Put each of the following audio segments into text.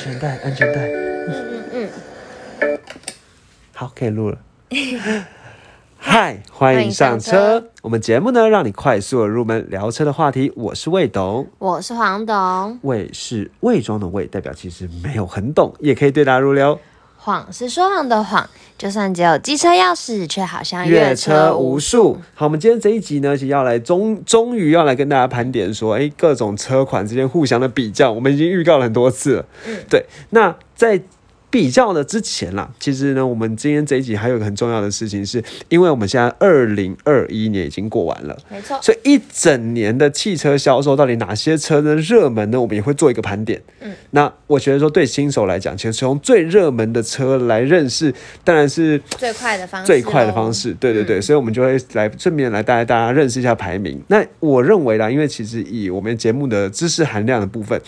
全带，安全带。嗯嗯嗯好，可以录了。嗨，欢迎上欢迎上车。我们节目呢，让你快速的入门聊车的话题。我是魏董，我是黄董，魏是魏庄的魏，代表其实没有很懂，也可以对答如流。谎是说谎的谎，就算只有机车钥匙，却好像阅阅车无数。好，我们今天这一集呢，其实要来终终于要来跟大家盘点说，哎，各种车款之间互相的比较，我们已经预告了很多次了。对，那在比较的之前啦，其实呢，我们今天这一集还有一个很重要的事情是，因为我们现在二零二一年已经过完了。没错，所以一整年的汽车销售，到底哪些车呢热门呢？我们也会做一个盘点。嗯，那我觉得说对新手来讲，其实从最热门的车来认识，当然是最快的方式，最快的方。式。对对对，所以我们就会来顺便来带大家认识一下排名。那我认为啦，因为其实以我们节目的知识含量的部分，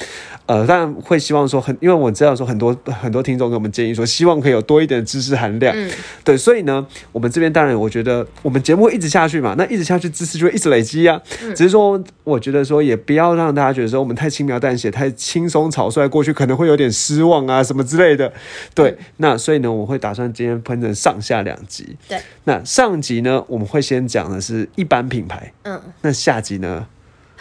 呃，当然会希望说很，因为我知道说很多很多听众给我们建议说，希望可以有多一点的知识含量。嗯，对，所以呢，我们这边当然我觉得我们节目会一直下去嘛，那一直下去知识就会一直累积啊。只是说，我觉得说也不要让大家觉得说我们太轻描淡写、太轻松草率过去，可能会有点失望啊什么之类的。对，那所以呢，我会打算今天分成上下两集。对，那上集呢，我们会先讲的是一般品牌，嗯，那下集呢，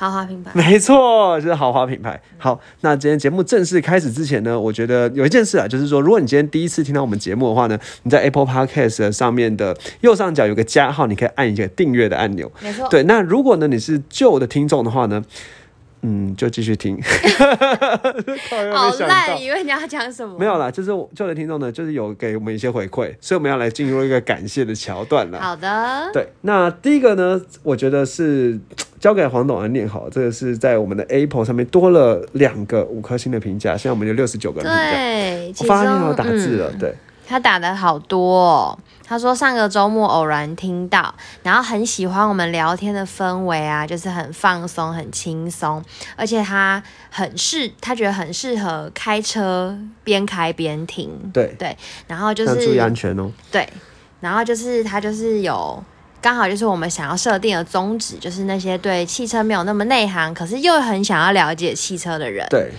豪华品牌，没错，就是豪华品牌。好，那今天节目正式开始之前呢，我觉得有一件事啊，就是说，如果你今天第一次听到我们节目的话呢，你在 Apple Podcast 上面的右上角有个加号，你可以按一个订阅的按钮。没错，对，那如果呢你是旧的听众的话呢，嗯，就继续听。好烂，以为你要讲什么？没有啦，就是我旧的听众呢，就是有给我们一些回馈，所以我们要来进入一个感谢的桥段了。好的，对，那第一个呢，我觉得是交给黄董来念好，这个是在我们的 Apple 上面多了两个五颗星的评价，现在我们有六十九个人评价。对，我发现要打字了，嗯对，他打的好多、哦。他说上个周末偶然听到，然后很喜欢我们聊天的氛围啊，就是很放松、很轻松，而且他很适，他觉得很适合开车边开边听。对对，然后就是注意安全哦。对，然后就是他就是有。刚好就是我们想要设定的宗旨，就是那些对汽车没有那么内行，可是又很想要了解汽车的人。对，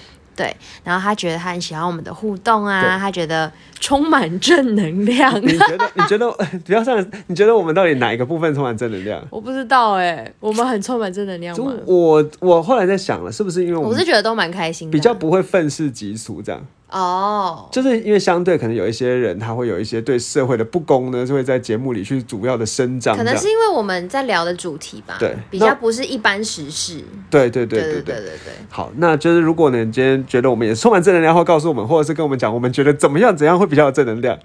对，然后他觉得他很喜欢我们的互动啊，他觉得充满正能量。你觉得？你觉得？比较像，你觉得我们到底哪一个部分充满正能量？我不知道哎、我们很充满正能量就吗？我我后来在想了，是不是因为我我是觉得都蛮开心的，比较不会愤世嫉俗这样？哦，就是因为相对可能有一些人，他会有一些对社会的不公呢，就会在节目里去主要的生长。可能是因为我们在聊的主题吧，对，比较不是一般时事。对对对对对对对。好，那就是如果你今天觉得我们也充满正能量，或告诉我们，或者是跟我们讲，我们觉得怎么样怎样会比较有正能量。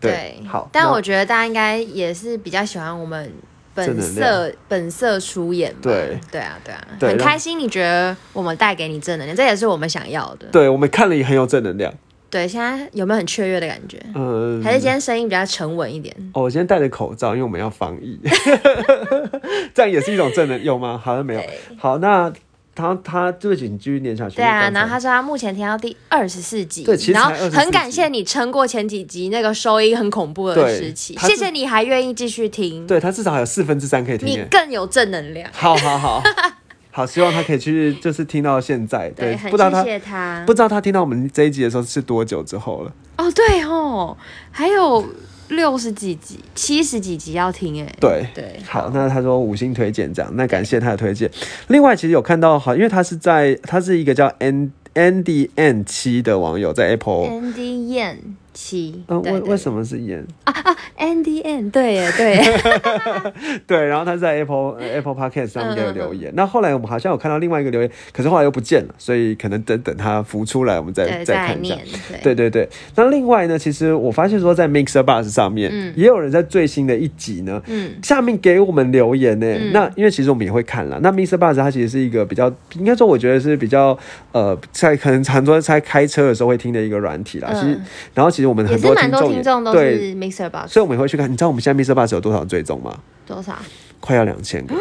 对。好，但我觉得大家应该也是比较喜欢我们。本色本色出演吧。对对啊对啊，对很开心，你觉得我们带给你正能量，这也是我们想要的。对我们看了也很有正能量。对，现在有没有很雀跃的感觉？嗯，还是今天声音比较沉稳一点？哦，我今天戴着口罩，因为我们要防疫，这样也是一种正能，有吗？好像没有。好，那他他对不起，你继续念下去。对啊，然后他说他目前听到第二十四集，对其实才然后24很感谢你撑过前几集那个收音很恐怖的对时期，谢谢你还愿意继续听，对他至少还有四分之三可以听你。更有正能量。好好好 好，希望他可以去，就是听到现在。对，很不知道他不。知道他听到我们这一集的时候是多久之后了。哦，对哦，还有六十几集、七十几集要听哎。对对，好，那他说五星推荐这样，那感谢他的推荐。另外，其实有看到好，因为他是在他是一个叫 N Andy N 七的网友在 Apple，Andy Yan 为为什么是演？Andy Yan 对耶对耶，对，然后他在 Apple 呃 Apple Podcast 上面嗯有留言。那后来我们好像有看到另外一个留言，可是后来又不见了，所以可能等等他浮出来，我们再，再看一下。，对对对对，那另外呢，其实我发现说在 Mixer Bus 上面，也有人在最新的一集呢，嗯下面给我们留言呢。嗯那因为其实我们也会看了。那 Mixer Bus 它其实是一个比较，应该说我觉得是比较呃，在可能常多在开车的时候会听的一个软体啦。嗯其实，然后其实我们很多听众是 Mixer Box，所以我们也会去看。你知道我们现在 Mixer Bus 有多少追踪吗？多少？快要两千个，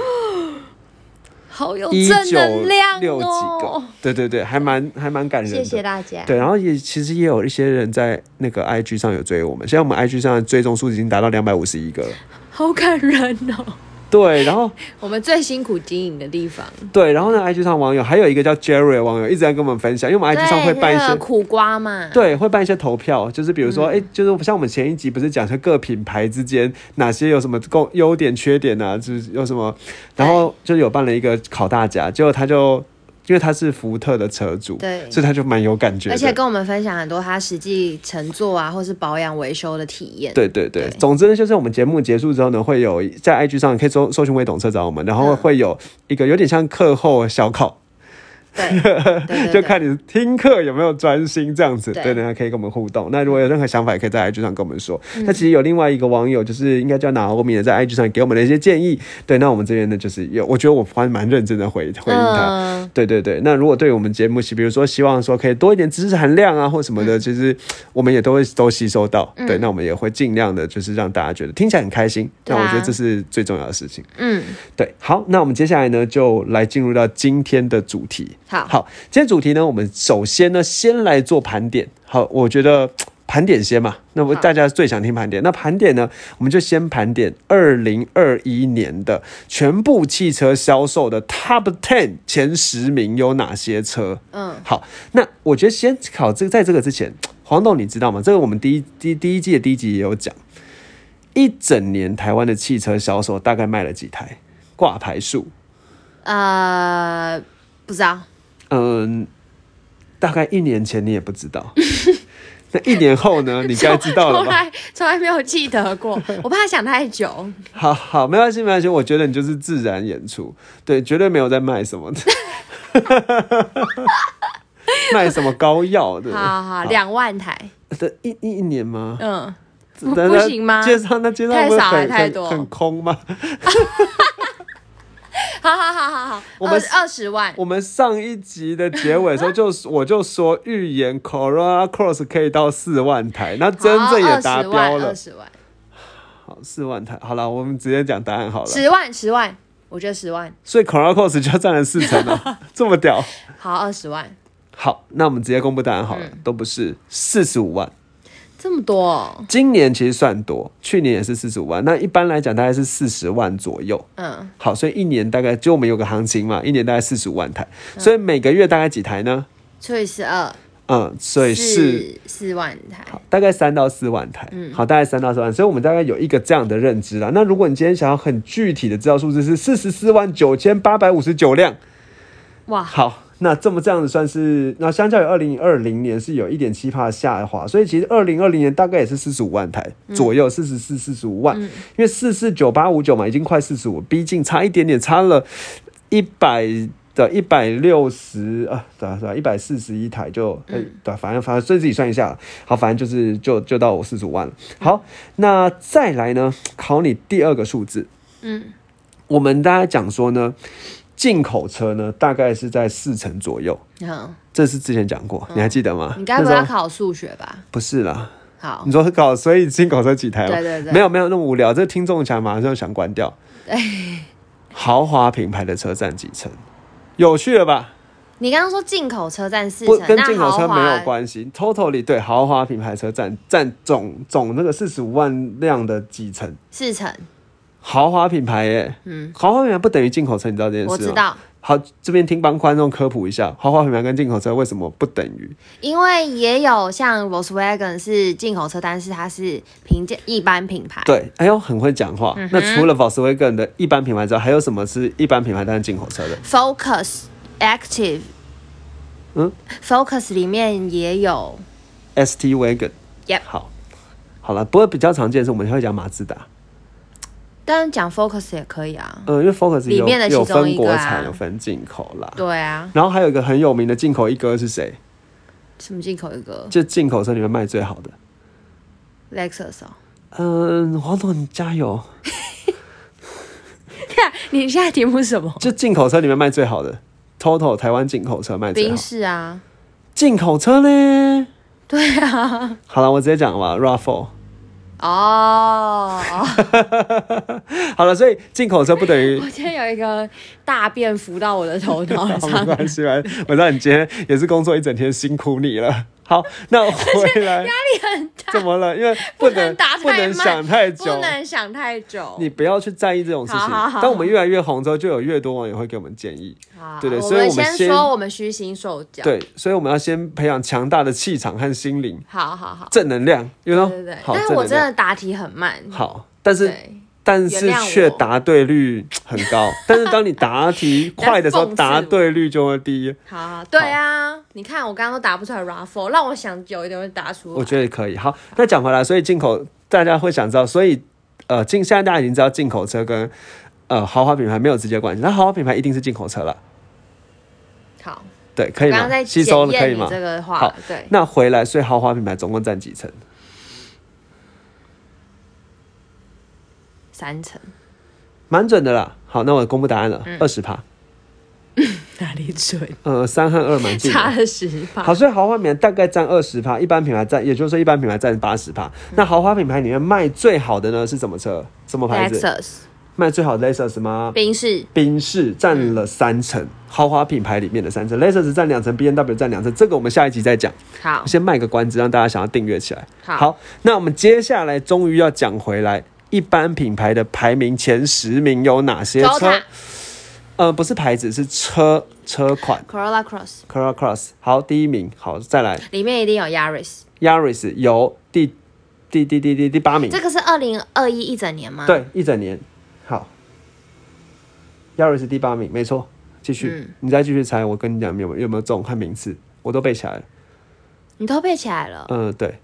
好有正能量六几个哦！，对对对，还蛮还蛮感人的。谢谢大家。对，然后也其实也有一些人在那个 IG 上有追我们，现在我们 IG 上的追踪数已经达到两百五十一个了。好感人哦！对，然后 我们最辛苦经营的地方。对，然后呢，IG 上网友还有一个叫 Jerry 的网友一直在跟我们分享，因为我们 IG 上会办一些那个苦瓜嘛，对，会办一些投票，就是比如说，哎、就是像我们前一集不是讲说各品牌之间哪些有什么共优点、缺点啊，就是有什么，然后就有办了一个考大家，结果他就因为他是福特的车主，对。所以他就蛮有感觉，而且跟我们分享很多他实际乘坐啊，或是保养维修的体验。对对对，对。总之呢，就是我们节目结束之后呢，会有在 IG 上可以搜搜寻“微懂车”找我们，然后嗯。会有一个有点像课后小考，对 对对就看你听课有没有专心这样子，对对，大家可以跟我们互动。那如果有任何想法，也可以在 IG 上跟我们说。嗯那其实有另外一个网友，就是应该叫拿欧米的，在 IG 上给我们的一些建议。对，那我们这边呢，就是有，我觉得我还蛮认真的回回应他。嗯，对对对，那如果对我们节目，比如说希望说可以多一点知识含量啊，或什么嗯的，其实我们也都会都吸收到。对，那我们也会尽量的，就是让大家觉得听起来很开心。那我觉得这是最重要的事情。嗯，对，好，那我们接下来呢，就来进入到今天的主题。好，好，今天主题呢，我们首先呢，先来做盘点。好，我觉得盘点先嘛，那么大家最想听盘点。那盘点呢，我们就先盘点二零二一年的全部汽车销售的 Top Ten 前十名有哪些车？嗯，好，那我觉得先考这个，在这个之前，黄董你知道吗？这个我们第一第第一季的第一集也有讲，一整年台湾的汽车销售大概卖了几台挂牌数？呃，不知道，嗯，大概一年前你也不知道，那一年后呢？你该知道了 从？来从来没有记得过，我怕想太久。好好，没关系，没关系。我觉得你就是自然演出，对，绝对没有在卖什么的，卖什么膏药的。好好，两万台，的一一一年吗？嗯，不行吗街上那街上太少太多很空吗？好好好好好，我们二二十万，我们上一集的结尾的时候就 我就说预言 Corona Cross 可以到四万台，那真正也达标了二。十万，好，四万台。好了，我们直接讲答案好了。十万，十万，我觉得十万，所以 Corona Cross 就占了四成了，这么屌。好，二十万，好，那我们直接公布答案好了，嗯都不是四十五万。这么多哦，今年其实算多，去年也是四十五万。那一般来讲大概是四十万左右。嗯，好，所以一年大概就我们有个行情嘛，一年大概四十五万台，所以每个月大概几台呢？除以十二，嗯，所以是四四万台，好大概三到四万台。嗯好，大概三到四万，所以我们大概有一个这样的认知啦。那如果你今天想要很具体的知道数字是四十四万九千八百五十九辆，哇，好，那这么这样子算是，那相较于二零二零年是有一点七帕下滑，所以其实二零二零年大概也是四十五万台左右，四十四、四十五万，因为四四九八五九嘛，已经快四十五，逼近差一点点，差了一百的一百六十啊，对啊对啊，一百四十一台就，哎、对啊、反正反正所以自己算一下，好，反正就是就就到我四十五万了。好，那再来呢，考你第二个数字，嗯，我们大家讲说呢，进口车呢大概是在四成左右。嗯，这是之前讲过，你还记得吗？你该不会要考数学吧？不是啦？好你，说搞，所以进口车几台吗？对对对没有没有那么无聊，这听众想马上想关掉。对，豪华品牌的车占几成？有趣了吧？你刚刚说进口车占四成，那跟进口车没有关系，totally 对豪华品牌车占占总总那个四十五万辆的几成？四成，豪华品牌耶，嗯，豪华品牌不等于进口车，你知道这件事吗？我知。道，好，这边听帮观众科普一下，豪华品牌跟进口车为什么不等于？因为也有像 Volkswagen 是进口车，但是它是平价一般品牌，对，哎呦，很会讲话。嗯那除了 Volkswagen 的一般品牌之外，还有什么是一般品牌但是进口车的？Focus Active，嗯，Focus 里面也有 ST Wagon。Yep 好，好了，不过比较常见的是我们会讲马自达，但是讲 Focus 也可以啊。嗯、因为 Focus 有里面的其有分国产，有分进口啦。对啊，然后还有一个很有名的进口一哥是谁？什么进口一哥就进口车里面卖最好的。Lexus 哦。嗯，黄总你加油！看 你现在题目是什么？就进口车里面卖最好的，Total 台湾进口车卖最好宾。士啊，进口车呢？对啊，好了，我直接讲吧，Raffle。哦，好了，所以进口车不等于 我今天有一个大便浮到我的头脑上，关系，没关系。我知道你今天也是工作一整天，辛苦你了。好，那 回来压力很大，怎么了？因为不能能打不能想太久不，能想太久。你不要去在意这种事情。好好好当我们越来越红之后，就有越多网友会给我们建议。好对对所以我们先先说我们虚心受教。，对，所以我们要先培养强大的气场和心灵，好好好，正能量？对对对。好，但是我真的答题很慢。好，但是对，但是却答对率很高。但是当你答题快的时候，答对率就会低。好好，对啊，你看我刚刚都答不出来 raffle，让我想久一点会答出来。我觉得可以。好，那讲回来，所以进口大家会想知道，所以呃，进现在大家已经知道进口车跟呃豪华品牌没有直接关系，那豪华品牌一定是进口车了。好，对，可以吗？吸收了可以吗？这个好话，对，那回来，所以豪华品牌总共占几成？三层，蛮准的啦。好，那我公布答案了，嗯二十趴。哪里准？呃，三和二蛮近的。差了十趴。好，所以豪华品牌大概占二十趴，一般品牌占，也就是说一般品牌占八十趴。那豪华品牌里面卖最好的呢是什么车？什么牌子？Lexus、卖最好的 Lexus 吗？宾士，宾士占了三成，豪华品牌里面的三成，Lexus 占两成，B N W 占两成。这个我们下一集再讲，好，先卖个关子，让大家想要订阅起来。好那我们接下来终于要讲回来，一般品牌的排名前十名有哪些车？呃，不是牌子，是车车款 Corolla Cross Corolla Cross。好，第一名，好，再来里面一定有 Yaris，Yaris 有第第第第第第八名这，个是二零二一一整年吗？，对，一整年。好，Yaris 第八名，没错。继续，嗯你再继续猜，我跟你讲有没有有没有中看名次，我都背起来了。你都背起来了。嗯，对，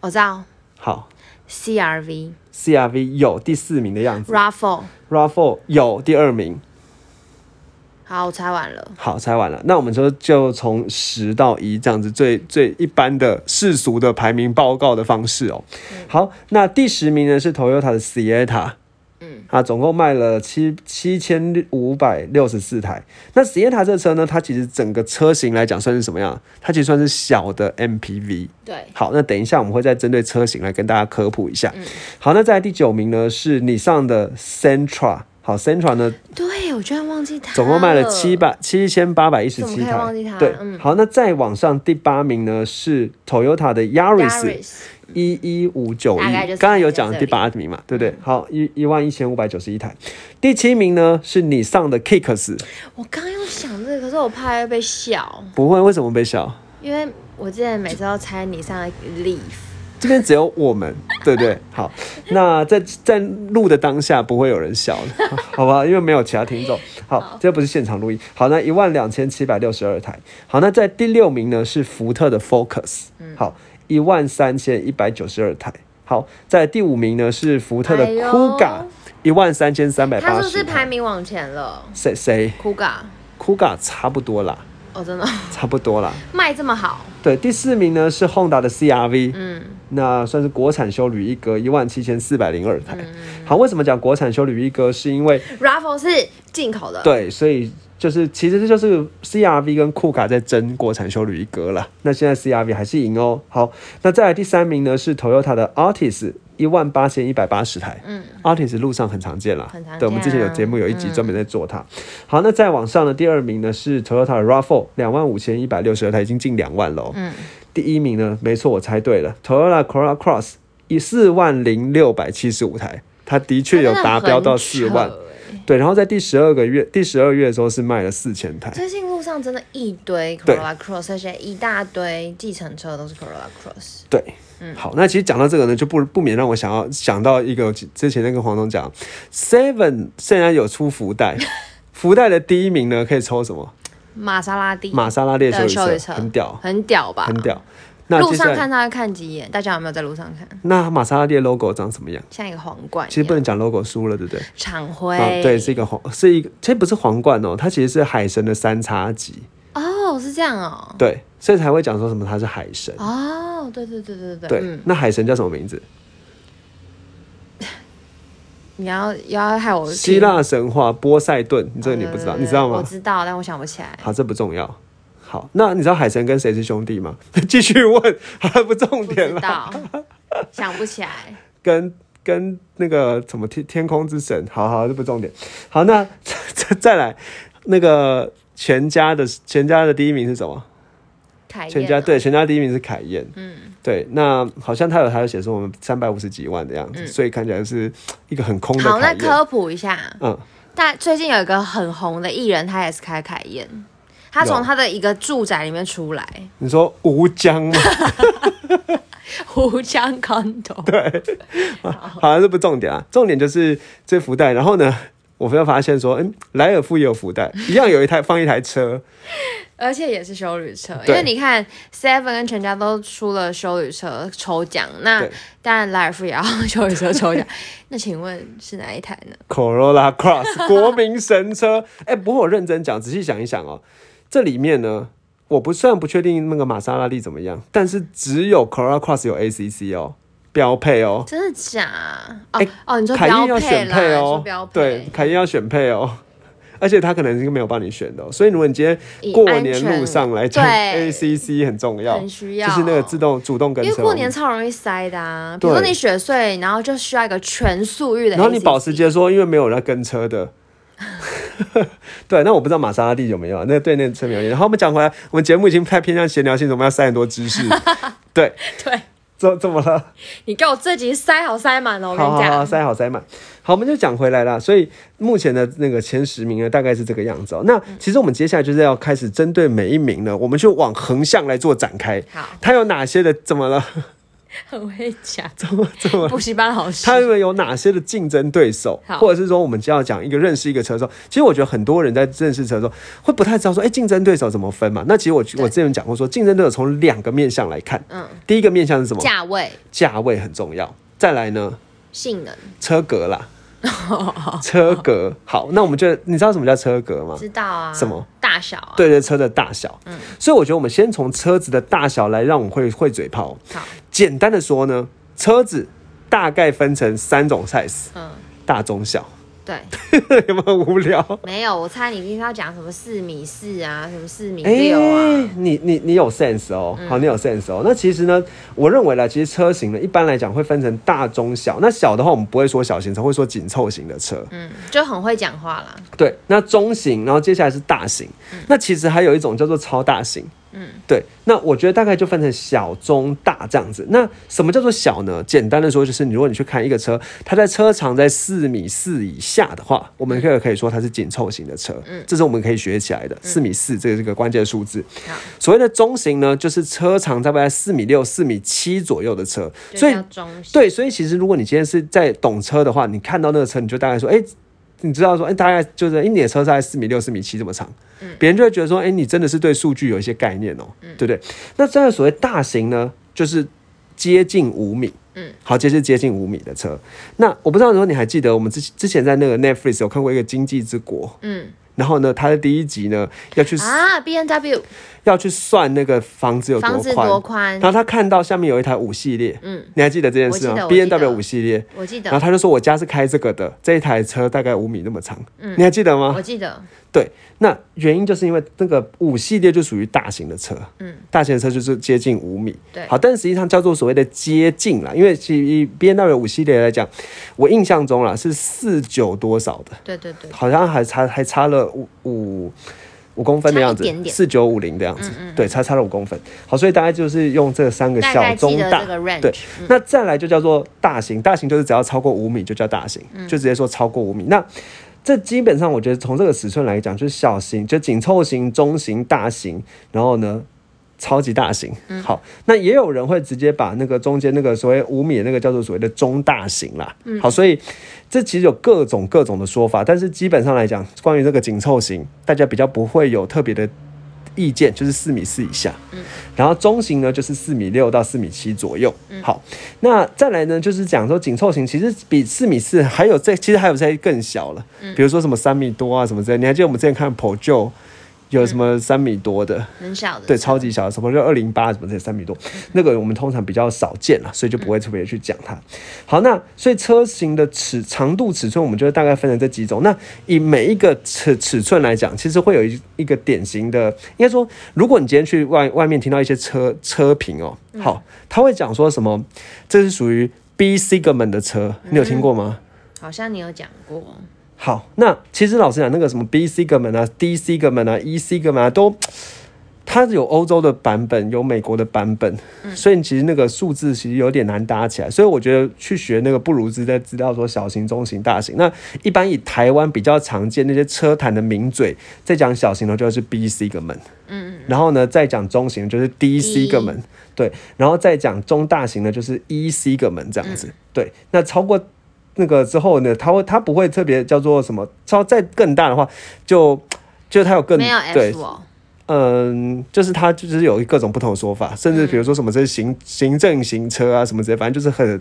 我知道好 CRV、，CRV 有第四名的样子 r a f f l e r a f f l e 有第二名。好，我猜完了。好，猜完了，那我们就就从十到一这样子最最一般的世俗的排名报告的方式哦。好，那第十名呢是 Toyota 的 Sienna。嗯，它总共卖了七七千五百六十四台。那 Sienna 这车呢，它其实整个车型来讲算是什么样？它其实算是小的 MPV。对，好，那等一下我们会再针对车型来跟大家科普一下。嗯好，那在第九名呢是你上的 Sentra。好，Sentra 呢对我居然忘记它，总共卖了七。百七千八百一十七台忘记它，对，嗯好，那再往上第八名呢是 Toyota 的 Yaris 一一五九大概就是一，刚才有讲第八名嘛，对不对？好，一一万一千五百九十一台。第七名呢是你上的 Kicks，我刚刚又想这个，可是我怕会被笑，不会，为什么被笑？因为我之前每次都猜你上的 Leaf，这边只有我们，对不对？好，那在在录的当下不会有人笑的，好吧？因为没有其他听众。好，这不是现场录音。好，那一万两千七百六十二台。好，那在第六名呢是福特的 Focus，好，一万三千一百九十二台。好，在第五名呢是福特的哎呦 Kuga，一万三千三百他是不是。排名往前了谁谁？Kuga，Kuga 差不多啦，哦，真的差不多啦。卖这么好，对，第四名呢是 Honda 的 CRV，嗯，那算是国产修旅一哥，一万七千四百零二台。嗯好，为什么讲国产修旅一哥？是因为 Raffle 是进口的，，对，所以就是其实这就是 CRV 跟酷卡在争国产修旅一哥啦。那现在 CRV 还是赢哦。好，那再来第三名呢是 Toyota 的 Artis，。一万八千一百八十台，嗯，Artis 路上很常见啦，很常见啊对，我们之前有节目有一集专门在做它。好，那再往上呢，第二名呢是 Toyota 的 RAV4，两万五千一百六十二台，已经近两万喽。嗯，第一名呢，没错，我猜对了，Toyota Corolla Cross 以四万零六百七十五台，它的确有达标到四万。对，然后在第十二个月，第十二月的时候是卖了四千台。最近路上真的一堆对 Corolla Cross，而且一大堆计程车都是 Corolla Cross。对，嗯好，那其实讲到这个呢，就不不免让我想要想到一个之前那个黄总讲，Seven 现在有出福袋，福袋的第一名呢可以抽什么？玛莎拉蒂玛莎拉蒂的的修车很屌，很屌吧？很。屌。那路上看他会看几眼，大家有没有在路上看？那玛莎拉蒂的 logo 长什么样？像一个皇冠，其实不能讲 logo 输了，对不对？厂徽、啊，对，是一个皇，是一个，其实不是皇冠哦，它其实是海神的三叉戟，哦，是这样哦。对，所以才会讲说什么它是海神。哦，对对对对对对，嗯，那海神叫什么名字？你要要害我听希腊神话波塞顿，你这个你不知道，呃你知道吗？我知道，但我想不起来。好，这不重要。好，那你知道海神跟谁是兄弟吗？继续问，还不重点了。想不起来。跟跟那个什么天天空之神，好好，这不重点。好，那 再再来那个全家的全家的第一名是什么？凯燕全家哦对全家第一名是凯燕，嗯，对，那好像他有他有写说我们三百五十几万的样子，所以看起来是一个很空的嗯好，那。科普一下，嗯，但最近有一个很红的艺人，他也是开凯燕，他从他的一个住宅里面出来，你说吴江吗？湖江 condo，好像这不重点啊，重点就是这福袋。然后呢，我们又发现说，嗯，莱尔富也有福袋，一样有一台放一台车，而且也是修旅车，因对为你看 Seven 跟全家都出了修旅车抽奖，那对当然莱尔富也要修旅车抽奖。那请问是哪一台呢？Corolla Cross 国民神车。哎、不过我认真讲，仔细想一想哦，这里面呢，我不虽然不确定那个玛莎拉蒂怎么样，但是只有 Corolla Cross 有 ACC 哦，标配哦。真的假？哦、哎哦，你说凯标燕要选配哦。标，配，对，凯燕要选配哦，而且他可能是没有帮你选的、哦，所以如果你今天以过年路上来讲对，ACC 很重要，很需要。就是那个自动主动跟车，因为过年超容易塞的啊，比如说你雪隧，然后就需要一个全速域的然后你保时捷说，因为没有人在跟车的。对，那我不知道玛莎拉蒂有没有，那对那个车没有。然后我们讲回来，我们节目已经太偏向闲聊性，我们要塞很多知识。对，对怎怎么了？你给我这集塞好塞满了，我跟你讲。塞好塞满。好，我们就讲回来了。所以目前的那个前十名呢，大概是这个样子哦。那其实我们接下来就是要开始针对每一名呢，我们就往横向来做展开。好，它有哪些的？怎么了？很会讲，怎么怎么？补习班老师。他们有哪些的竞争对手，或者是说我们就要讲一个认识一个车手。其实我觉得很多人在认识车的时候会不太知道说，哎、竞争对手怎么分嘛？那其实我我之前讲过说，竞争对手从两个面向来看，嗯，第一个面向是什么？价位、价位很重要。再来呢，性能，车格啦，车格。好，那我们就你知道什么叫车格吗？知道啊？什么？大小啊？，对对，车的大小。嗯，所以我觉得我们先从车子的大小来让我们会会嘴炮。好，简单的说呢，车子大概分成三种 size，嗯，大、中、小。对，有没有无聊？没有，我猜你一定要讲什么四米四啊，什么四米哎、六啊，你你你有 sense 哦，好，你有 sense 哦。那其实呢，我认为呢，其实车型呢，一般来讲会分成大、中、小。那小的话，我们不会说小型车，会说紧凑型的车。嗯，就很会讲话啦。对，那中型，然后接下来是大型。那其实还有一种叫做超大型。嗯，对，那我觉得大概就分成小、中、大这样子。那什么叫做小呢？简单的说，就是你如果你去看一个车，它在车长在四米四以下的话，我们可以可以说它是紧凑型的车。嗯，这是我们可以学起来的。四米四，这个是个关键数字。好，所谓的中型呢，就是车长大概在四米六、四米七左右的车。所以。对，所以其实如果你今天是在懂车的话，你看到那个车，你就大概说，哎、你知道说，哎、大概就是，一、你的车大概四米六、四米七这么长，别人就会觉得说，哎、你真的是对数据有一些概念哦、对不对？那这样所谓大型呢，就是接近五米。嗯，好，接近接近五米的车。那我不知道说你还记得我们之之前在那个 Netflix 有看过一个《经济之国》，嗯然后呢，它的第一集呢要去、啊，B N W 要去算那个房子有多宽，多宽。然？后他看到下面有一台五系列，嗯，你还记得这件事吗？B N 得 W 五系列，我记得。然后，他就说我家是开这个的，这一台车大概五米那么长，嗯。你还记得吗？我？记得，对，那原因就是因为那个五系列就属于大型的车，嗯，大型的车就是接近五米，对。好，但是实际上叫做所谓的接近啦，因为其实以 B N W 五系列来讲，我印象中啦是四九多少的，对对对，好像还差还差了五五五公分的样子四九五零的样子，对，差差了五公分。好，所以大概就是用这三个小中大对，那再来就叫做大型，大型就是只要超过五米就叫大型，就直接说超过五米。那这基本上我觉得从这个尺寸来讲，就是小型，就紧凑型、中型、大型，然后呢。超级大型，好，那也有人会直接把那个中间那个所谓五米的那个叫做所谓的中大型啦，好，所以这其实有各种各种的说法，但是基本上来讲，关于这个紧凑型，大家比较不会有特别的意见，就是四米四以下。然后中型呢就是四米六到四米七左右。好，那再来呢就是讲说紧凑型其实比四米四还有这，其实还有在更小了，比如说什么三米多啊什么之类。你还记得我们之前看 POJO 有什么三米多的？很小的，对，超级小的，什么就二零八什么这些三米多，那个我们通常比较少见了，所以就不会特别去讲它。好，那所以车型的尺长度尺寸，我们就大概分成这几种。那以每一个尺尺寸来讲，其实会有一一个典型的，应该说，如果你今天去外外面听到一些车车评哦，好，他会讲说什么，这是属于 B segment 的车，你有听过吗？好像你有讲过，好，那其实老实讲，那个什么 B segment 啊、D segment 啊、E segment 啊，都它有欧洲的版本，有美国的版本，所以其实那个数字其实有点难搭起来。所以我觉得去学那个不如直在知道说小型、中型、大型。那一般以台湾比较常见那些车坛的名嘴，在讲小型的就是 B C 个门，嗯嗯，然后呢再讲中型就是 D C 个门，对，然后再讲中大型的就是 E C 个门这样子，对。那超过那个之后呢，它会它不会特别叫做什么，超再更大的话，就就它有更没有对 F 哦，嗯，就是它就是有各种不同的说法，甚至比如说什么这是行行政行车啊什么之类，反正就是很，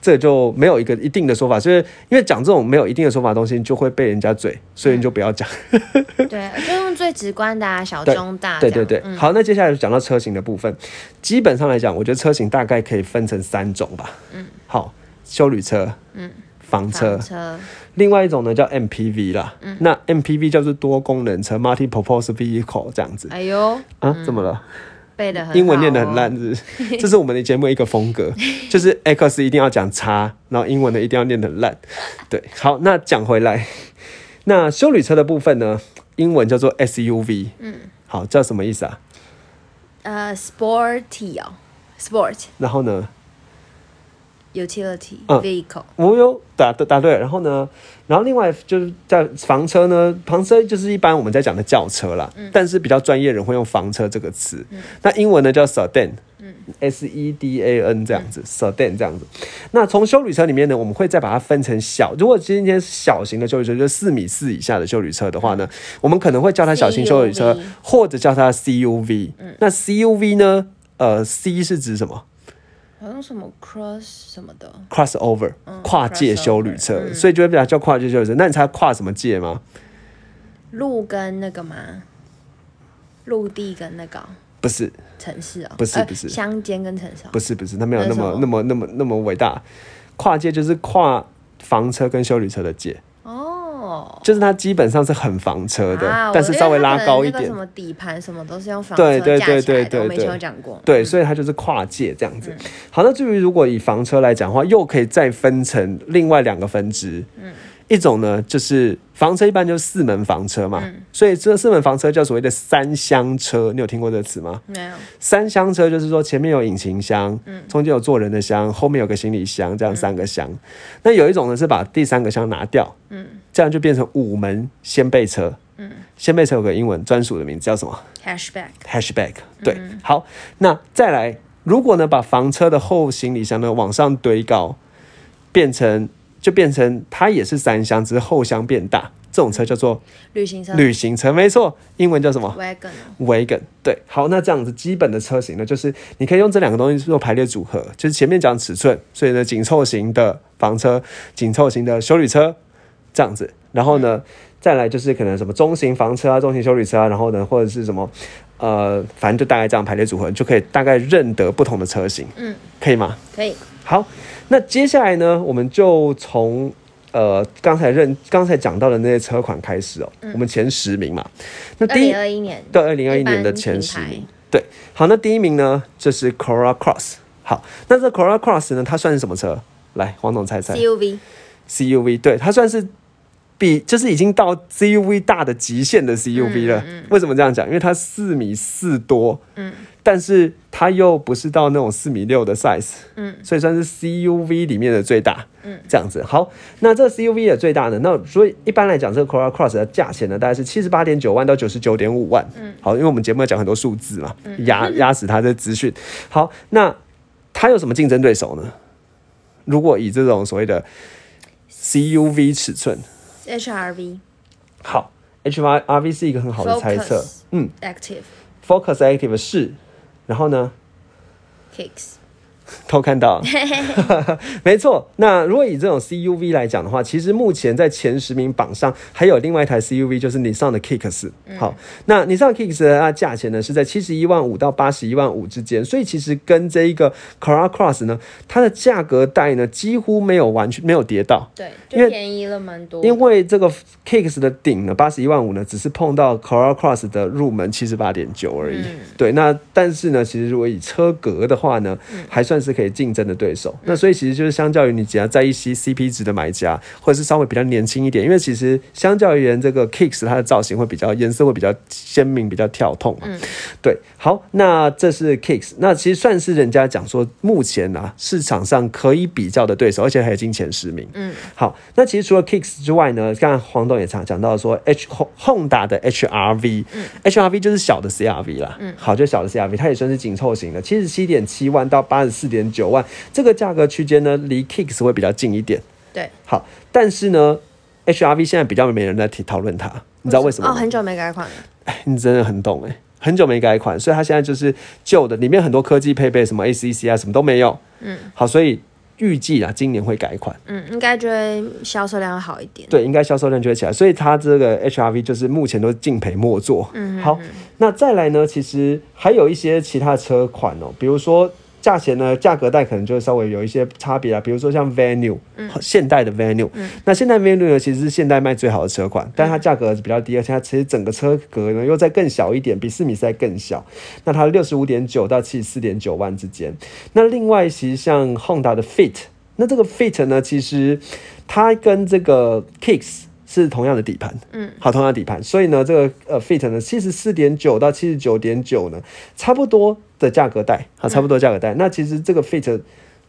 这就没有一个一定的说法，所以因为讲这种没有一定的说法的东西，就会被人家嘴，所以你就不要讲。对，就用最直观的啊，小中大对对对，好，那接下来就讲到车型的部分，基本上来讲，我觉得车型大概可以分成三种吧。嗯，好，修旅车，嗯，房车另外一种呢叫 MPV 啦。嗯那 MPV 叫做多功能车 （Multi-Purpose Vehicle） 这样子。哎呦，啊，怎么了？背的很英文念得好哦很烂？这是我们的节目一个风格，就是 X 一定要讲叉，然后英文的一定要念的很烂。对，好，那讲回来，那修理车的部分呢，英文叫做 SUV。嗯，好，叫什么意思啊？呃，sporty 哦，sport 然后呢，utility 嗯。vehicle，我有答答对了，然后呢，然后另外就是在房车呢，房车就是一般我们在讲的轿车啦，但是比较专业人会用房车这个词。那英文呢叫 sedan，嗯，s e d a n 这样子、sedan 这样子。那从修旅车里面呢，我们会再把它分成小，如果今天是小型的修旅车，就是四米四以下的修旅车的话呢，我们可能会叫它小型修旅车或者叫它 CUV。那 CUV 呢，呃，C 是指什么？好像什么 cross 什么的，crossover 跨界修旅车，嗯。所以就会比较叫跨界修旅车。那你猜跨什么界吗？陆跟那个吗，陆地跟那个？哦不是，城市哦，呃不是不是。乡间跟城市哦，不是，不是，它没有那么？那么那么那么伟大。跨界就是跨房车跟修旅车的界，哦。就是它基本上是很房车的，啊，但是稍微拉高一点什。么底盘什么都是用房对对对对的，我们以前有讲过。对，所以它就是跨界这样子。好，那至于如果以房车来讲的话，又可以再分成另外两个分支。一种呢就是房车，一般就是四门房车嘛，所以这四门房车叫所谓的三厢车。你有听过这个词吗？没有，三厢车就是说前面有引擎箱，嗯中间有坐人的箱，后面有个行李箱，这样三个箱。那有一种呢是把第三个箱拿掉，嗯这样就变成五门掀背车。掀背车有个英文专属的名字叫什么？hatchback，hatchback。对，好，那再来，如果呢把房车的后行李箱呢往上堆高，变成就变成它也是三厢，只是后箱变大，这种车叫做旅行车旅行车，没错，英文叫什么 wagon 哦 wagon。对，好，那这样子基本的车型呢，就是你可以用这两个东西做排列组合，就是前面讲尺寸，所以呢紧凑型的房车，紧凑型的修理车，这样子，然后呢。再来就是可能什么中型房车啊、中型修理车啊，然后呢或者是什么，呃，反正就大概这样排列组合，你就可以大概认得不同的车型，嗯，可以吗？可以，好，那接下来呢，我们就从呃刚才认刚才讲到的那些车款开始哦，我们前十名嘛。那二第二一年对二零二一年的前十名，对，好，那第一名呢就是 Corolla Cross。好，那这 Corolla Cross 呢，它算是什么车？来，黄总猜猜 CUV CUV，对，它算是比就是已经到 CUV 大的极限的 CUV 了。为什么这样讲？因为它四米四多，嗯，但是它又不是到那种四米六的 size，嗯，所以算是 CUV 里面的最大，嗯，这样子。好，那这个 CUV 的最大呢？那所以一般来讲，这个 Corolla Cross 的价钱呢，大概是七十八点九万到九十九点五万。嗯，好，因为我们节目要讲很多数字嘛，压压死它的资讯。好，那它有什么竞争对手呢？如果以这种所谓的 CUV 尺寸，HRV 好，H R R V 是一个很好的猜测。嗯 Active，Focus Active 是，然后呢，Kicks 偷看到，没错。那如果以这种 CUV 来讲的话，其实目前在前十名榜上还有另外一台 CUV，就是你上的 Kicks。好，那你上的 Kicks 的它价钱呢是在七十一万五到八十一万五之间，所以其实跟这一个 Corolla Cross 呢，它的价格带呢几乎没有完全没有跌到。对，因为就便宜了蛮多。因为这个 Kicks 的顶呢，八十一万五呢，只是碰到 Corolla Cross 的入门七十八点九而已。对，那但是呢，其实如果以车格的话呢，还算算是可以竞争的对手。那所以其实就是相较于你只要在一些 CP 值的买家，或者是稍微比较年轻一点，因为其实相较于言这个 Kicks 它的造型会比较颜色会比较鲜明，比较跳痛嘛。嗯。对，好，那这是 Kicks，那其实算是人家讲说目前啊市场上可以比较的对手，而且还有进前十名。嗯，好，那其实除了 Kicks 之外呢，刚刚黄董也常讲到说 H Honda 的 HRV，嗯。HRV 就是小的 CRV 啦，嗯，好，就小的 CRV，它也算是紧凑型的，七十七点七万到八十四点九万，这个价格区间呢，离 Kicks 会比较近一点。对，好，但是呢，HRV 现在比较没人在提讨论它，你知道为什么哦，很久没改款了。哎，你真的很懂哎、很久没改款，所以它现在就是旧的，里面很多科技配备，什么 ACC 啊，什么都没有。嗯，好，所以预计啊，今年会改款。嗯，应该就会销售量会好一点。对，应该销售量就会起来，所以它这个 HRV 就是目前都是敬陪末座。嗯，好，那再来呢，其实还有一些其他车款哦，比如说价钱呢，价格带可能就稍微有一些差别啊，比如说像 Venue，、现代的 Venue，、那现代 Venue 呢，其实是现代卖最好的车款，但它价格比较低，而且它其实整个车格呢又再更小一点，比四米三更小，那它六十五点九到七十四点九万之间。那另外，其实像 Honda 的 Fit，那这个 Fit 呢，其实它跟这个 Kicks 是同样的底盘，嗯，好，同样的底盘，所以呢，这个呃 Fit 呢，七十四点九到七十九点九呢，差不多的价格带，好，差不多价格带。那其实这个 Fit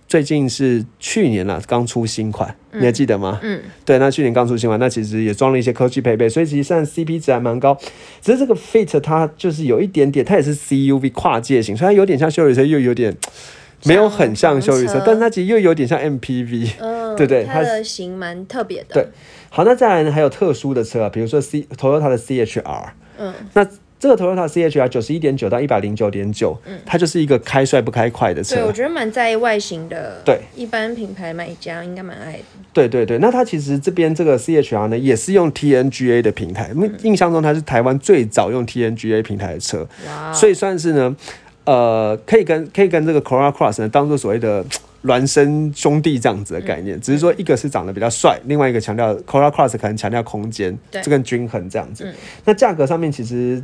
最近是去年啦，刚出新款，你还记得吗？嗯，对，那去年刚出新款，那其实也装了一些科技配备，所以其实现在 CP 值还蛮高。只是这个 Fit 它就是有一点点，它也是 CUV 跨界型，所以它有点像修理车，又有点没有很像修理车但它其实又有点像 MPV。嗯，对对它它的型蛮特别的。对，好，那再来呢，还有特殊的车啊，比如说 C Toyota 的 CHR，嗯，那这个 Toyota CHR 九十一点九到一百零九点九，它就是一个开帅不开快的对，我车。觉得蛮在意外形的。对，一般品牌买家应该蛮爱的。对对对，那它其实这边这个 CHR 呢，也是用 TNGA 的平台，嗯印象中它是台湾最早用 TNGA 平台的车，哇，所以算是呢，呃，可以跟可以跟这个 Corolla Cross 呢当做所谓的。孪生兄弟这样子的概念，只是说一个是长得比较帅，另外一个强调 Corolla Cross 可能强调空间，对这更均衡这样子。嗯那价格上面其实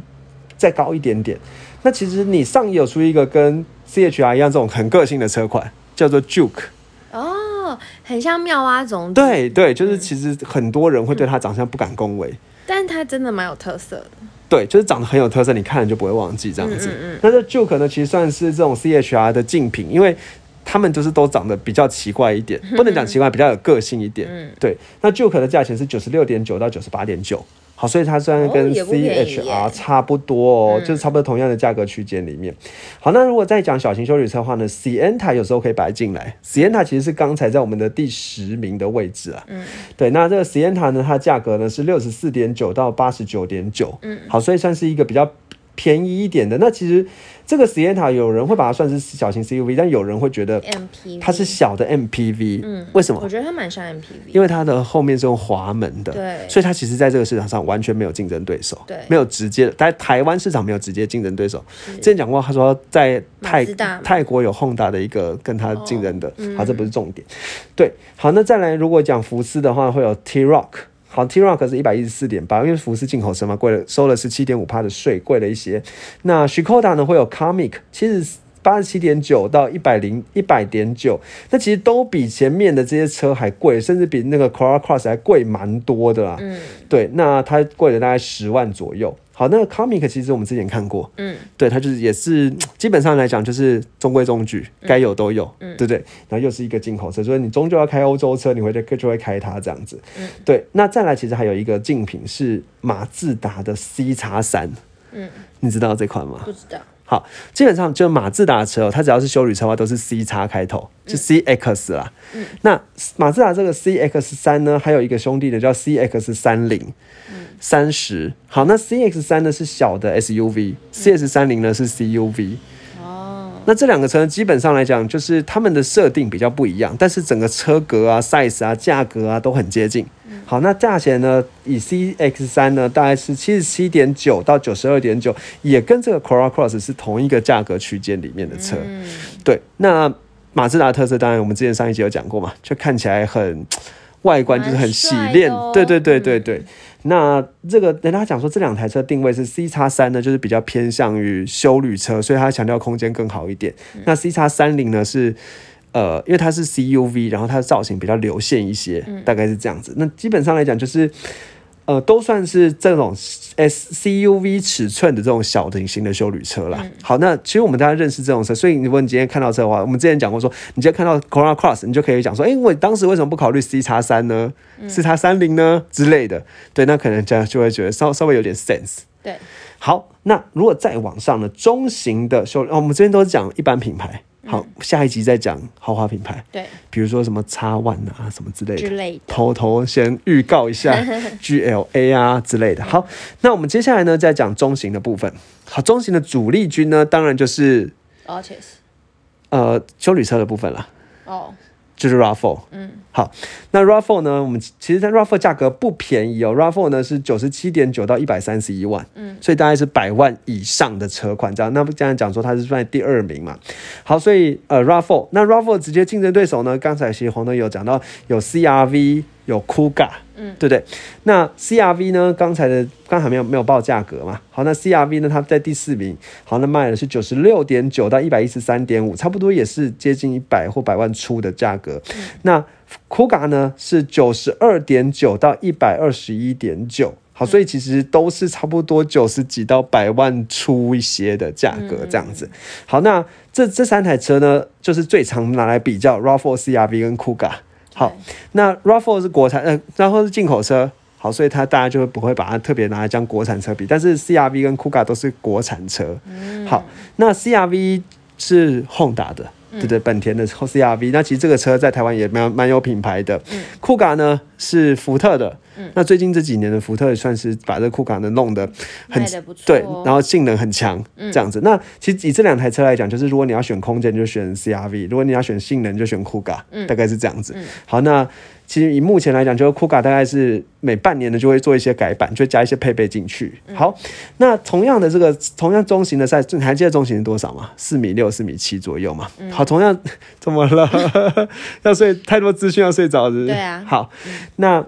再高一点点。那其实你上也有出一个跟 CHR 一样这种很个性的车款，叫做 Juke。哦，很像妙蛙种子，对对，就是其实很多人会对它长相不敢恭维。但它真的蛮有特色的。对，就是长得很有特色，你看了就不会忘记这样子。嗯嗯嗯那这 Juke 呢，其实算是这种 CHR 的竞品，因为他们就是都长得比较奇怪一点，不能讲奇怪，比较有个性一点。嗯对，那 Juke 的价钱是九十六点九到九十八点九。好，所以它虽然跟 CHR 差不多哦，嗯就是差不多同样的价格区间里面。好，那如果再讲小型修理车的话呢，Sienta 有时候可以摆进来。，Sienta 其实是刚才在我们的第十名的位置啊。嗯，对，那这个 Sienta 呢，它价格呢是六十四点九到八十九点九。嗯，好，所以算是一个比较便宜一点的。那其实这个 Sienna 有人会把它算是小型 CUV，但有人会觉得它是小的 MPV。嗯，为什么我？觉得它蛮像 MPV，因为它的后面是用滑门的，对所以它其实在这个市场上完全没有竞争对手，对没有直接在台湾市场没有直接竞争对手。之前讲过，他说在泰泰国有 Honda 的一个跟他竞争的，嗯好，这不是重点。对，好，那再来，如果讲福斯的话，会有 T Rock。好，T Rock 是一百一十四点八，因为福斯进口车嘛，贵了，收了十七点五帕的税，贵了一些。那 Skoda 呢会有 Comic，其实八十七点九到一百零一百点九，那其实都比前面的这些车还贵，甚至比那个 Corolla Cross 还贵蛮多的啦。嗯对，那它贵了大概十万左右。好，那个 Comic 其实我们之前看过，嗯，对，它就是也是 基本上来讲就是中规中矩，该有都有，嗯。对不对？然后又是一个进口车，所以你终究要开欧洲车，你会就会开它这样子。嗯。对，那再来其实还有一个竞品是马自达的 C 叉三，嗯，你知道这款吗？不知道，好，基本上就马自达的车、哦，它只要是修旅车的话，都是 C 叉开头，就 CX 啦。嗯那马自达这个 CX 三呢，还有一个兄弟的叫 CX 三零，三十。好，那 CX 三呢是小的 SUV，CX 三零呢是 CUV。哦，那这两个车基本上来讲，就是他们的设定比较不一样，但是整个车格啊、size 啊、价格啊都很接近。好，那价钱呢？以 CX 三呢，大概是七十七点九到九十二点九，也跟这个 Corolla Cross 是同一个价格区间里面的车。嗯对，那马自达的特色，当然我们之前上一集有讲过嘛，就看起来很外观就是很洗蛮练对对对对对。那这个人家讲说这两台车定位是 C 叉三呢，就是比较偏向于修旅车，所以它强调空间更好一点。那 C 叉三零呢是。呃，因为它是 CUV，然后它的造型比较流线一些，大概是这样子。那基本上来讲，就是呃，都算是这种 S CUV 尺寸的这种小型型的修旅车啦。好，那其实我们大家认识这种车，所以如果你今天看到车的话，我们之前讲过说，你今天看到 Corolla Cross，你就可以讲说，哎、我当时为什么不考虑 C 叉三呢？C 叉三零呢之类的？对，那可能这样就会觉得稍稍微有点 sense。对，好，那如果再往上呢，中型的修，哦，我们这边都是讲一般品牌。好，下一集再讲豪华品牌，对比如说什么叉 One 啊，什么之类的之。类的。偷偷先预告一下 GLA 啊之类的。好，那我们接下来呢，再讲中型的部分。好，中型的主力军呢，当然就是哦，确实，呃修旅车的部分了，哦，就是 RAV4。嗯，好，那 RAV4 呢，我们其实在 RAV4 价格不便宜哦，RAV4 呢是九十七点九到一百三十一万，嗯，所以大概是百万以上的车款这样。那不这样讲说它是算第二名嘛？好，所以呃 RAV4，那 RAV4 直接竞争对手呢，刚才其实黄灯有讲到有 CRV。有 Kuga，嗯，对不对？那 CRV 呢？刚才的刚才没有没有报价格嘛？好，那 CRV 呢？它在第四名，好，那卖的是九十六点九到一百一十三点五，差不多也是接近一百或百万出的价格。那 Kuga 呢是九十二点九到一百二十一点九。好，所以其实都是差不多九十几到百万出一些的价格这样子。好，那这这三台车呢，就是最常拿来比较 RAV4、CRV 跟 Kuga。好，那 RAV4 是国产，呃，RAV4 是进口车，好，所以它大家就会不会把它特别拿来将国产车比，但是 CRV 跟 Kuga 都是国产车。好，那 CRV 是 Honda 的，对不对？本田的 CRV，那其实这个车在台湾也蛮蛮有品牌的。Kuga 呢是福特的，那最近这几年的福特也算是把这酷卡呢弄得很对，然后性能很强，这样子。那其实以这两台车来讲，就是如果你要选空间，就选 CRV；如果你要选性能，就选酷卡，大概是这样子。好，那其实以目前来讲，就是酷卡大概是每半年呢就会做一些改版，就加一些配备进去。好，那同样的这个同样中型的赛，你还记得中型是多少吗？四米六、四米七左右嘛。好，同样怎么了？要睡太多资讯要睡着是不是？对啊好，那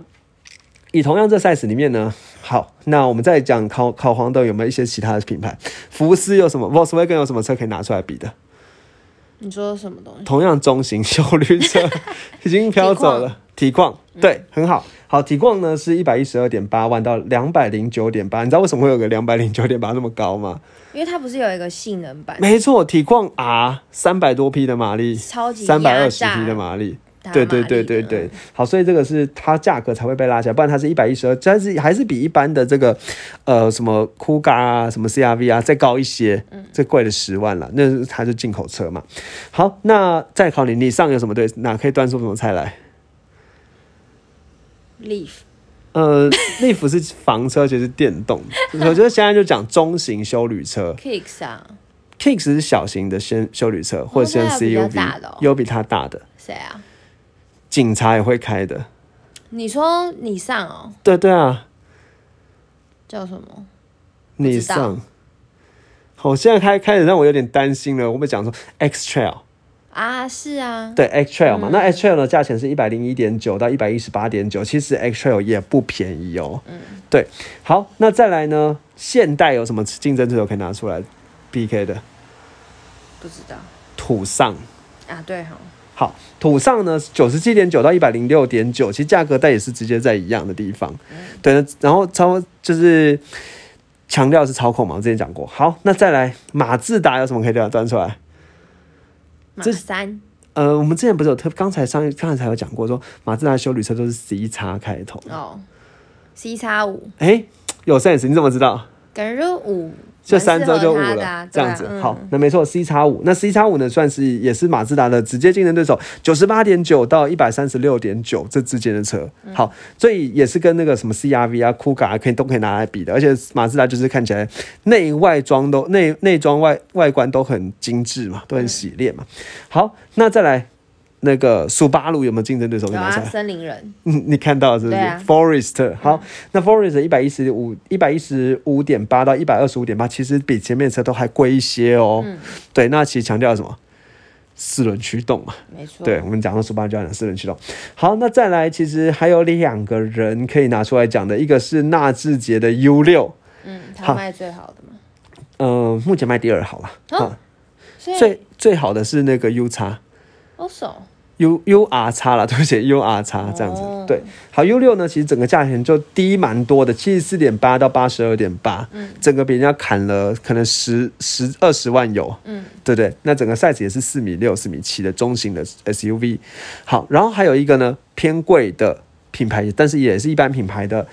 以同样这 size 里面呢，好，那我们再讲烤烤黄豆有没有一些其他的品牌？福斯有什么？Volkswagen 有什么车可以拿出来比的？你说什么东西？同样中型 修旅车已经飘走了。体况。对，很好。好，体况呢是一百一十二点八万到两百零九点八，你知道为什么会有个两百零九点八那么高吗？因为它不是有一个性能版，没错，体况 R 三百多匹的马力，超级三百二十匹的马力。大对对对对对，好，所以这个是它价格才会被拉起来，不然它是一百一十二，但是还是比一般的这个呃什么酷嘎啊、什么 CRV 啊再高一些，这贵了十万了，那是它是进口车嘛。好，那再考你，你上有什么对，哪可以端出什么菜来？Leaf 呃，，Leaf 是房车，其实是电动。我觉得现在就讲中型修旅车 Kicks 啊，，Kicks 是小型的先修旅车，或者先那还有比它大的，谁啊？警察也会开的。你说你上哦，对对啊，叫什么？你上。好，我现在开开始让我有点担心了。我们讲说 X Trail，啊，是啊，对 X Trail 嗯嘛，那 X Trail 的价钱是一百零一点九到一百一十八点九，其实 X Trail 也不便宜哦。嗯，对。好，那再来呢？现代有什么竞争对手可以拿出来 PK 的？不知道土上。啊，对哈，好，土上呢九十七点九到一百零六点九，其实价格带也是直接在一样的地方。对，然后超就是强调是操控嘛，我之前讲过。好，那再来马自达有什么可以端端出来？马这三呃，我们之前不是有特刚才上刚才才有讲过说马自达修旅车都是 C 叉开头。哦，C 叉五，哎、有 sense，你怎么知道？感觉就五，这三周就五了，啊这样子、好，那没错，C 叉五，那 C 叉五呢，算是也是马自达的直接竞争对手，九十八点九到一百三十六点九这之间的车，嗯。好，所以也是跟那个什么 CRV 啊、酷卡啊，可以都可以拿来比的，而且马自达就是看起来内外装都内内装外外观都很精致嘛，都很洗练嘛。好，那再来那个苏巴鲁有没有竞争对手有啊？森林人，嗯，你看到了是不是、啊 f o r e s t 好，那 Forest 一百一十五一百一十五点八到一百二十五点八，其实比前面的车都还贵一些哦。对，那其实强调什么？四轮驱动嘛。没错，对，我们讲到 Subaru 就要讲四轮驱动。好，那再来，其实还有两个人可以拿出来讲的，一个是纳智捷的 U 六，嗯，好他卖最好的嘛，呃，目前卖第二好了，哦啊，所以最最好的是那个 U 叉。哦手 U U R 叉啦，对不起，U R 叉这样子。哦对，好 U 六呢，其实整个价钱就低蛮多的，七十四点八到八十二点八，嗯整个比人家砍了可能十十二十万有，嗯，对不对？那整个 size 也是四米六、四米七的中型的 SUV。好，然后还有一个呢偏贵的品牌，但是也是一般品牌的，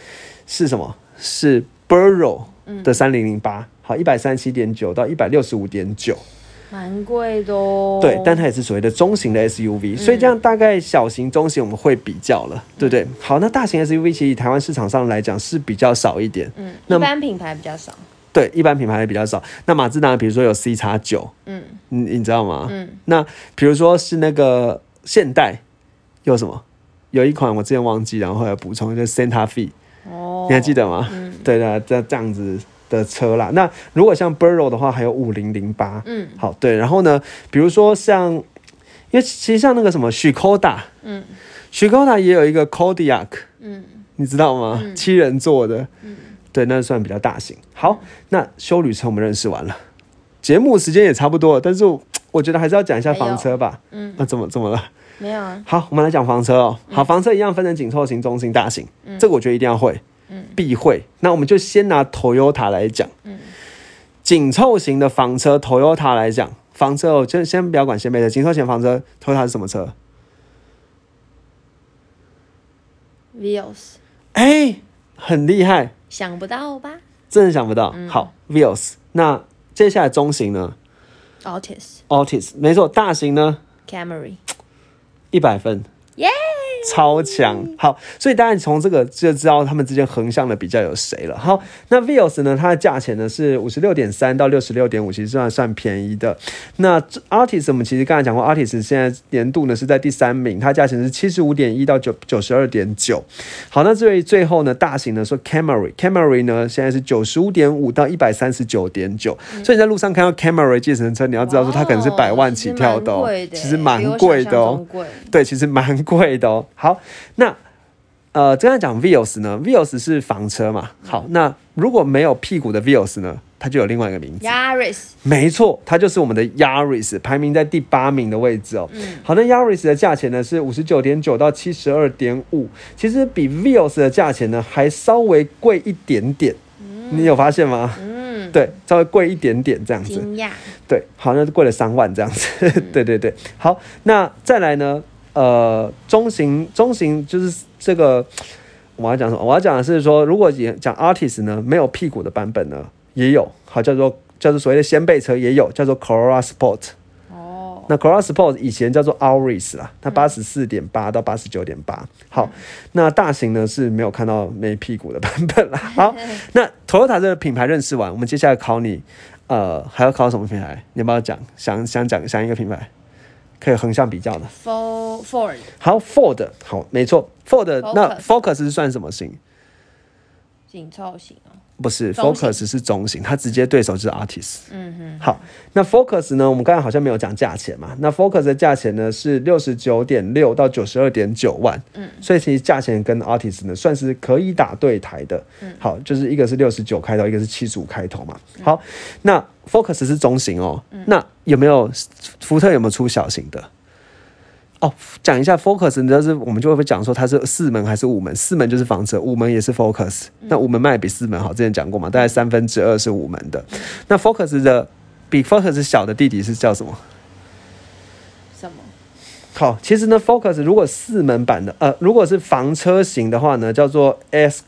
是什么？是 Burrow 的三零零八，好，一百三十七点九到一百六十五点九。蛮贵的哦。对，但它也是所谓的中型的 SUV，、所以这样大概小型、中型我们会比较了，对不对？好，那大型 SUV 其实以台湾市场上来讲是比较少一点，嗯，那一般品牌比较少。对，一般品牌也比较少。那马自达比如说有 C 叉九，嗯你你知道吗？嗯，那比如说是那个现代有什么？有一款我之前忘记，然后后来补充就是 Santa Fe，哦，你还记得吗？嗯对的，这这样子的车啦。那如果像 Burrow 的话，还有五零零八，嗯好，对，然后呢，比如说像，因为其实像那个什么许嗯许 Koda 也有一个 Kodiak，嗯你知道吗？嗯七人座的，嗯对，那算比较大型。好，那修旅车我们认识完了，节目时间也差不多了，但是我我觉得还是要讲一下房车吧。嗯，那怎么怎么了？没有啊。好，我们来讲房车哦。好，房车一样分成紧凑型、中型、大型，嗯这个我觉得一定要会，嗯必会。那我们就先拿 Toyota 来讲，嗯紧凑型的房车 Toyota 来讲，房车哦，就先不要管先辈车，紧凑型房车 Toyota 是什么车？Vios 哎、很厉害，想不到吧真的想不到。嗯好，Vios。那接下来中型呢？Altis？Altis，没错，大型呢 Camry 一百分，耶超强。好，所以大家从这个就知道他们之间横向的比较有谁了。好，那 Vios 呢，它的价钱呢是五十六点三到六十六点五，其实算算便宜的。那 Artist 我们其实刚才讲过，Artist 现在年度呢是在第三名，它价钱是七十五点一到九九十二点九。好，那至于最后呢，大型呢说 Camry，Camry 呢现在是九十五点五到一百三十九点九，所以你在路上看到 Camry 计程车，你要知道说它可能是百万起跳的哦，其实蛮贵的哦。贵。对，其实蛮贵的哦。好，那呃，刚才讲 Vios 呢，Vios 是房车嘛。好，那如果没有屁股的 Vios 呢，它就有另外一个名字。Yaris 没错，它就是我们的 Yaris，排名在第八名的位置哦。嗯好，那 Yaris 的价钱呢是五十九点九到七十二点五，其实比 Vios 的价钱呢还稍微贵一点点。你有发现吗？嗯，对，稍微贵一点点这样子。惊讶。对，好，那就贵了三万这样子。对对对，好，那再来呢？呃，中型中型就是这个，我要讲什么？我要讲的是说，如果也讲 Artist 呢，没有屁股的版本呢，也有，好叫做叫做所谓的掀背车也有，叫做 Corolla Sport。哦，那 Corolla Sport 以前叫做 Auris 啦，它八十四点八到八十九点八。好，那大型呢是没有看到没屁股的版本啦。好，那 Toyota 这个品牌认识完，我们接下来考你，呃，还要考什么品牌？你要不要讲？想想讲想一个品牌，可以横向比较的。For Ford 好，Ford，好，没错，Ford，Focus 那 Focus 是算什么型？紧凑型哦。不是中型，Focus 是中型，它直接对手就是 Artist。嗯哼，好，那 Focus 呢？我们刚才好像没有讲价钱嘛。那 Focus 的价钱呢是六十九点六到九十二点九万，嗯，所以其实价钱跟 Artist 呢算是可以打对台的。嗯，好，就是一个是六十九开头，一个是七十五开头嘛。好，那 Focus 是中型哦。那有没有福特有没有出小型的？哦，讲一下 Focus，你知道是我们就会讲说它是四门还是五门？四门就是房车，五门也是 Focus。那五门卖比四门好，之前讲过嘛，大概三分之二是五门的。那 Focus 的比 Focus 小的弟弟是叫什么？什么？好，其实呢，Focus 如果四门版的，呃，如果是房车型的话呢，叫做 S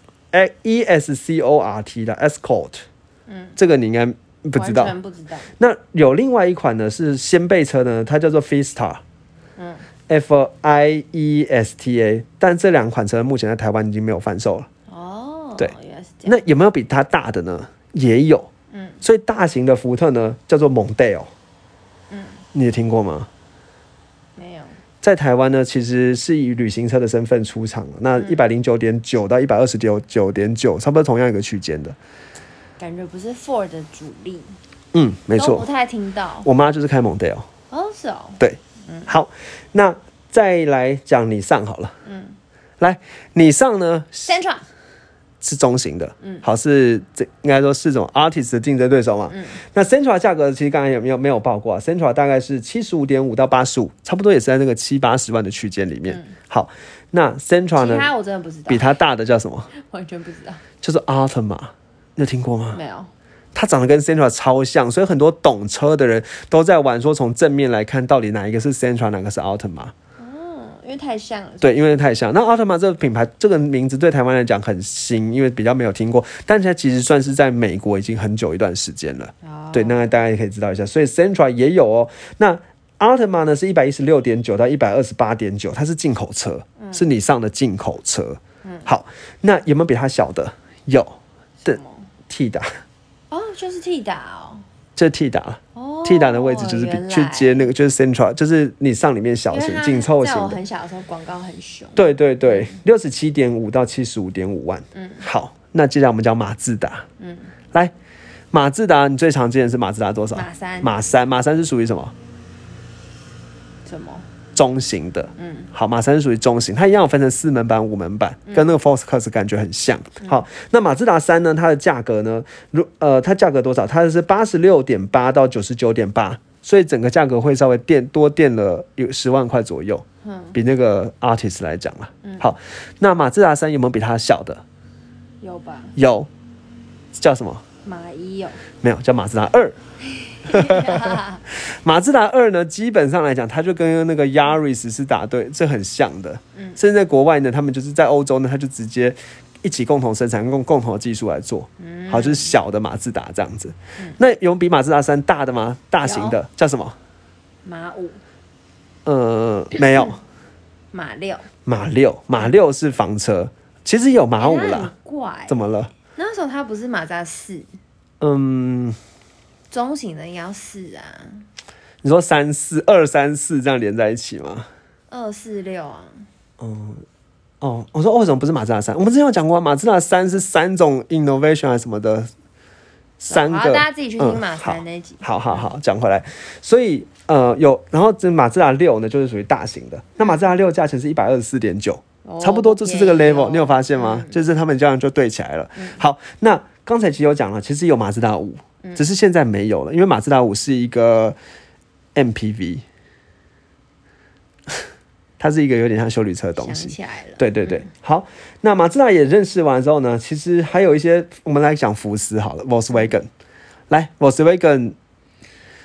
E S C O R T 的 Escort。嗯，这个你应该不知道完。全不知道。那有另外一款呢是掀背车呢，它叫做 Fiesta。嗯 F I E S T A，但这两款车目前在台湾已经没有贩售了。哦，对。那有没有比它大的呢？也有。嗯，所以大型的福特呢叫做 Mondeo。嗯，你有听过吗？没有。在台湾呢，其实是以旅行车的身份出厂，那嗯一百零九点九到一百二十九九点九，差不多同样一个区间的。感觉不是 Ford 的主力，嗯，没都不错。太听到。我妈就是开 Mondeo，哦，是哦，对，好，那再来讲你上好了。嗯，来，你上呢 Central 是中型的，嗯，好是这应该说是种 artist 的竞争对手嘛，嗯，那 Central 价格其实刚才有没有没有报过啊？Central 大概是七十五点五到八十五，差不多也是在那个七八十万的区间里面。好，那 Central 呢？其他我真的不知道，比它大的叫什么？完全不知道，就是 Altima，你有听过吗？没有。它长得跟 Central 超像，所以很多懂车的人都在玩，说从正面来看，到底哪一个是 Central，哪个是 Altima。哦，因为太像了。对，因为太像。那 Altima 这个品牌，这个名字对台湾来讲很新，因为比较没有听过，但它其实算是在美国已经很久一段时间了。哦。对，那大家也可以知道一下。所以 Central 也有哦。那 Altima 呢是一百一十六点九到一百二十八点九，它是进口车，是你上的进口车。嗯。好，那有没有比它小的？有。的 T 打。哦，就是替打哦，这是 T 打哦，T 打的位置就是比去接那个，就是 Central，就是你上里面小型紧凑型的。很小的时候广告很凶。对对对，六十七点五到七十五点五万。嗯，好，那接下来我们讲马自达。嗯，来，马自达你最常见的是马自达多少？马三。马三，马三是属于什么？什么？中型的，嗯，好，马三是属于中型，它一样分成四门版、五门版，跟那个 Focus 感觉很像。好，那马自达三呢？它的价格呢？如呃，它价格多少？它是八十六点八到九十九点八，所以整个价格会稍微垫多垫了有十万块左右，嗯，比那个 Artist 来讲了。好，那马自达三有没有比它小的？有吧？有，叫什么？马一有？没有，叫马自达二。马自达二呢，基本上来讲，它就跟那个 Yaris 是打对，这很像的。嗯，甚至在国外呢，他们就是在欧洲呢，他就直接一起共同生产，用共同的技术来做。嗯，好，就是小的马自达这样子。那有比马自达三大的吗？大型的叫什么？马五。呃，没有。马六。马六，马六是房车，其实有马五啦。怪，怎么了？那时候它不是马自达四。嗯。中型的应该要四啊，你说三四二三四这样连在一起吗？二四六啊。嗯，哦，我说为什么不是马自达三？我们之前有讲过，马自达三是三种 innovation 还是什么的，三个。大家自己去听马三那集。好好好，讲回来，所以呃有，然后这马自达六呢就是属于大型的，那马自达六价钱是一百二十四点九，差不多就是这个 level，你有发现吗？就是他们这样就对起来了。好，那刚才其实有讲了，其实有马自达五。只是现在没有了，因为马自达五是一个 MPV，它是一个有点像修理车的东西。对对对，好，那马自达也认识完之后呢，其实还有一些，我们来讲福斯好了，Volkswagen，来 Volkswagen，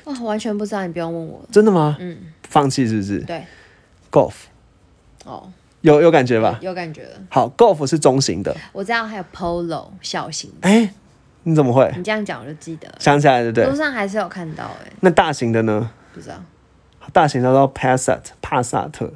哇，完全不知道，你不用问我。真的吗？嗯。放弃是不是？对。Golf。哦。有有感觉吧？有感觉好，Golf 是中型的。我知道还有 Polo 小型。哎。你怎么会？你这样讲我就记得，想起来对不对？路上还是有看到哎。那大型的呢？不知道。大型的叫 Passat 帕萨特，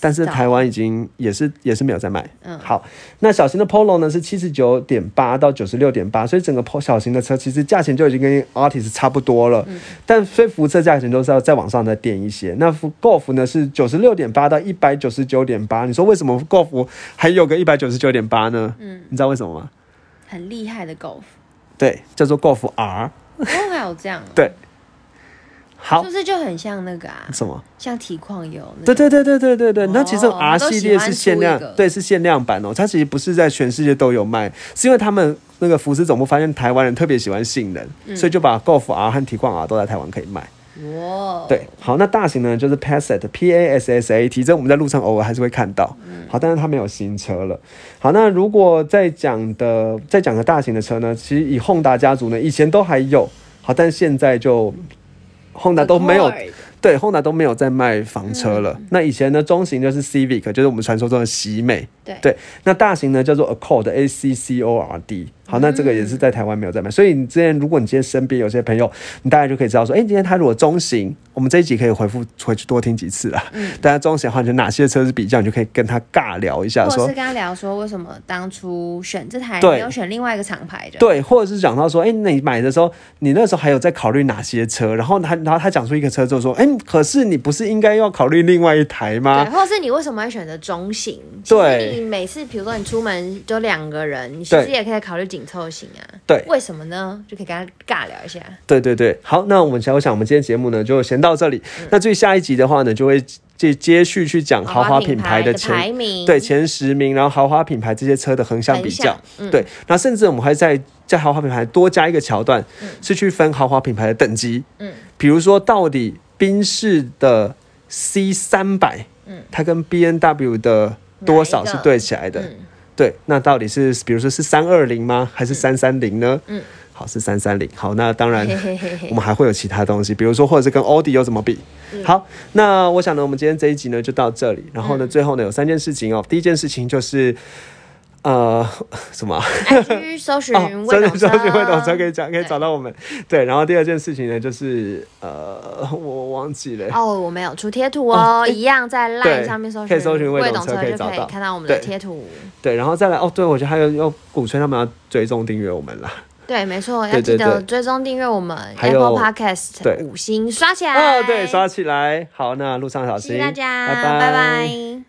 但是台湾已经也是也是没有在卖。嗯，好。那小型的 Polo 呢是七十九点八到九十六点八，所以整个 Polo 小型的车其实价钱就已经跟 Artist 差不多了。嗯。但所以福车价钱都是要再往上再垫一些。那 Golf 呢是九十六点八到一百九十九点八。你说为什么 Golf 还有个一百九十九点八呢？嗯，你知道为什么吗？很厉害的 Golf，对，叫做 Golf R。哦，还有这样。对，好，是不是就很像那个啊？什么？像体况油？对对对对对对对。那其实 R 系列是限量，对，是限量版哦。它其实不是在全世界都有卖，是因为他们那个福斯总部发现台湾人特别喜欢性能，所以就把 Golf R 和体矿 R 都在台湾可以卖。哇，对，好，那大型呢就是 Passat，P A S S A T，这我们在路上偶尔还是会看到。好，但是它没有新车了。好，那如果再讲的再讲个大型的车呢，其实以 Honda 家族呢，以前都还有，好，但是现在就 Honda 都没有。对，Honda 都没有在卖房车了。那以前呢，中型就是 Civic，就是我们传说中的喜美。对对，那大型呢叫做 Accord，A C C O R D。好，那这个也是在台湾没有在卖。所以你之前，如果你今天身边有些朋友，你大概就可以知道说，哎，今天他如果中型，我们这一集可以回复回去多听几次啊。嗯。大家中型的话，就哪些车是比较，你就可以跟他尬聊一下，或者是跟他聊说，为什么当初选这台没有选另外一个厂牌的？对，或者是讲到说，哎，那你买的时候，你那时候还有在考虑哪些车？然后他，然后他讲出一个车之后说，哎。嗯，可是你不是应该要考虑另外一台吗对，？或者是你为什么要选择中型？对你每次比如说你出门就两个人，你其实对也可以考虑紧凑型啊。对为什么呢？就可以跟他尬聊一下。对对对，好，那我们想，我想我们今天节目呢就先到这里。嗯那最下一集的话呢，就会接接续去讲豪华品牌的排名，对前十名，然后豪华品牌这些车的横向比较。嗯对，那甚至我们还在在豪华品牌多加一个桥段，是去分豪华品牌的等级。嗯，比如说到底宾士的 C 三百，嗯，它跟 B N W 的多少是对起来的？嗯对，那到底是比如说是三二零吗？还是三三零呢？嗯，好，是三三零。好，那当然我们还会有其他东西，比如说或者是跟欧迪又怎么比。嗯好，那我想呢，我们今天这一集呢就到这里。然后呢，最后呢有三件事情哦。第一件事情就是，呃，什么搜寻哦，真的未懂车，搜寻会懂车可以讲，可以找到我们。对，然后第二件事情呢就是，呃，我忘记了。哦，我没有出贴图哦，一样在 LINE 上面搜寻，可以搜寻未未懂车就可以找到看到我们的对贴图。对，然后再来哦，对，我觉得还有要鼓吹他们要追踪订阅我们啦。对，没错，要记得追踪订阅我们 Apple Podcast 对五星刷起来。哦，对，刷起来。好，那路上小心，谢谢大家，拜拜